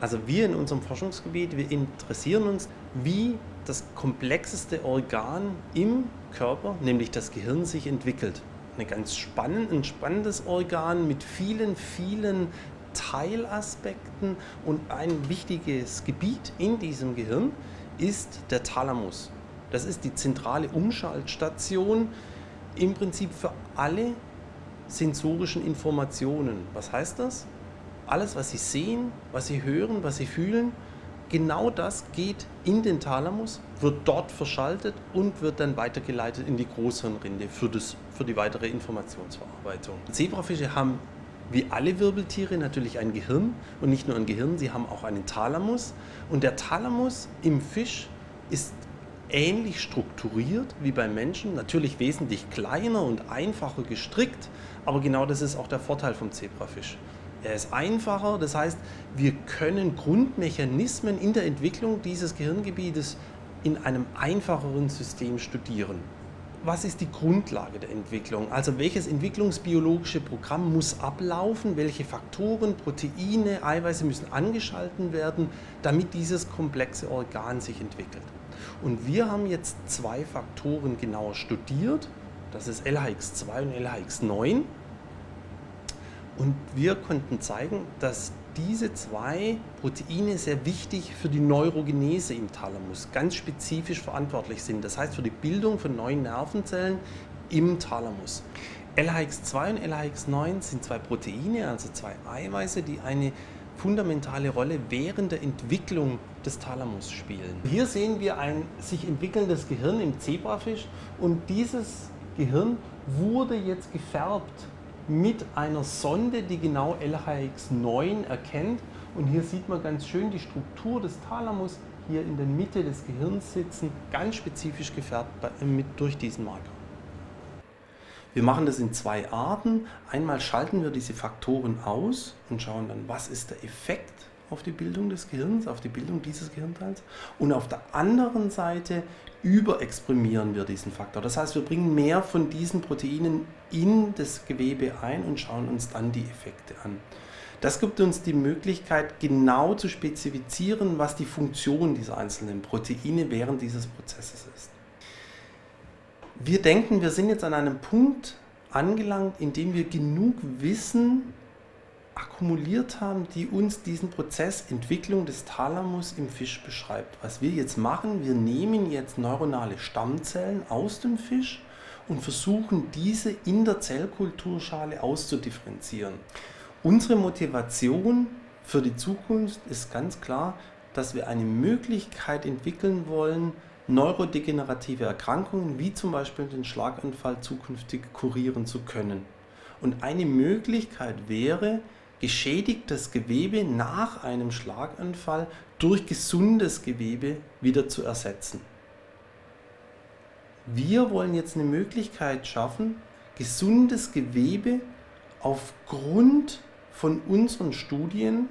Also wir in unserem Forschungsgebiet, wir interessieren uns, wie das komplexeste Organ im Körper, nämlich das Gehirn, sich entwickelt. Eine ganz spannend, ein spannendes Organ mit vielen, vielen Teilaspekten und ein wichtiges Gebiet in diesem Gehirn ist der Thalamus. Das ist die zentrale Umschaltstation im Prinzip für alle sensorischen Informationen. Was heißt das? Alles, was Sie sehen, was Sie hören, was Sie fühlen, genau das geht in den Thalamus, wird dort verschaltet und wird dann weitergeleitet in die Großhirnrinde für, das, für die weitere Informationsverarbeitung. Zebrafische haben wie alle Wirbeltiere natürlich ein Gehirn und nicht nur ein Gehirn, sie haben auch einen Thalamus. Und der Thalamus im Fisch ist ähnlich strukturiert wie beim Menschen, natürlich wesentlich kleiner und einfacher gestrickt, aber genau das ist auch der Vorteil vom Zebrafisch. Er ist einfacher, das heißt, wir können Grundmechanismen in der Entwicklung dieses Gehirngebietes in einem einfacheren System studieren was ist die Grundlage der Entwicklung? Also welches entwicklungsbiologische Programm muss ablaufen? Welche Faktoren, Proteine, Eiweiße müssen angeschalten werden, damit dieses komplexe Organ sich entwickelt? Und wir haben jetzt zwei Faktoren genauer studiert. Das ist LHX2 und LHX9. Und wir konnten zeigen, dass diese zwei Proteine sehr wichtig für die Neurogenese im Thalamus, ganz spezifisch verantwortlich sind. Das heißt für die Bildung von neuen Nervenzellen im Thalamus. LHX2 und LHX9 sind zwei Proteine, also zwei Eiweiße, die eine fundamentale Rolle während der Entwicklung des Thalamus spielen. Hier sehen wir ein sich entwickelndes Gehirn im Zebrafisch und dieses Gehirn wurde jetzt gefärbt mit einer Sonde, die genau LHX9 erkennt. Und hier sieht man ganz schön die Struktur des Thalamus hier in der Mitte des Gehirns sitzen, ganz spezifisch gefärbt mit, durch diesen Marker. Wir machen das in zwei Arten. Einmal schalten wir diese Faktoren aus und schauen dann, was ist der Effekt auf die Bildung des Gehirns, auf die Bildung dieses Gehirnteils. Und auf der anderen Seite überexprimieren wir diesen Faktor. Das heißt, wir bringen mehr von diesen Proteinen in das Gewebe ein und schauen uns dann die Effekte an. Das gibt uns die Möglichkeit, genau zu spezifizieren, was die Funktion dieser einzelnen Proteine während dieses Prozesses ist. Wir denken, wir sind jetzt an einem Punkt angelangt, in dem wir genug Wissen akkumuliert haben, die uns diesen Prozess Entwicklung des Thalamus im Fisch beschreibt. Was wir jetzt machen, wir nehmen jetzt neuronale Stammzellen aus dem Fisch und versuchen diese in der Zellkulturschale auszudifferenzieren. Unsere Motivation für die Zukunft ist ganz klar, dass wir eine Möglichkeit entwickeln wollen, neurodegenerative Erkrankungen wie zum Beispiel den Schlaganfall zukünftig kurieren zu können. Und eine Möglichkeit wäre, geschädigtes Gewebe nach einem Schlaganfall durch gesundes Gewebe wieder zu ersetzen. Wir wollen jetzt eine Möglichkeit schaffen, gesundes Gewebe aufgrund von unseren Studien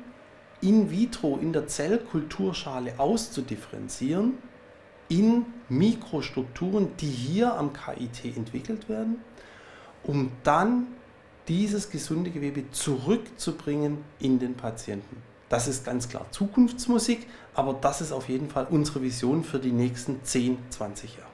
in vitro in der Zellkulturschale auszudifferenzieren in Mikrostrukturen, die hier am KIT entwickelt werden, um dann dieses gesunde Gewebe zurückzubringen in den Patienten. Das ist ganz klar Zukunftsmusik, aber das ist auf jeden Fall unsere Vision für die nächsten 10, 20 Jahre.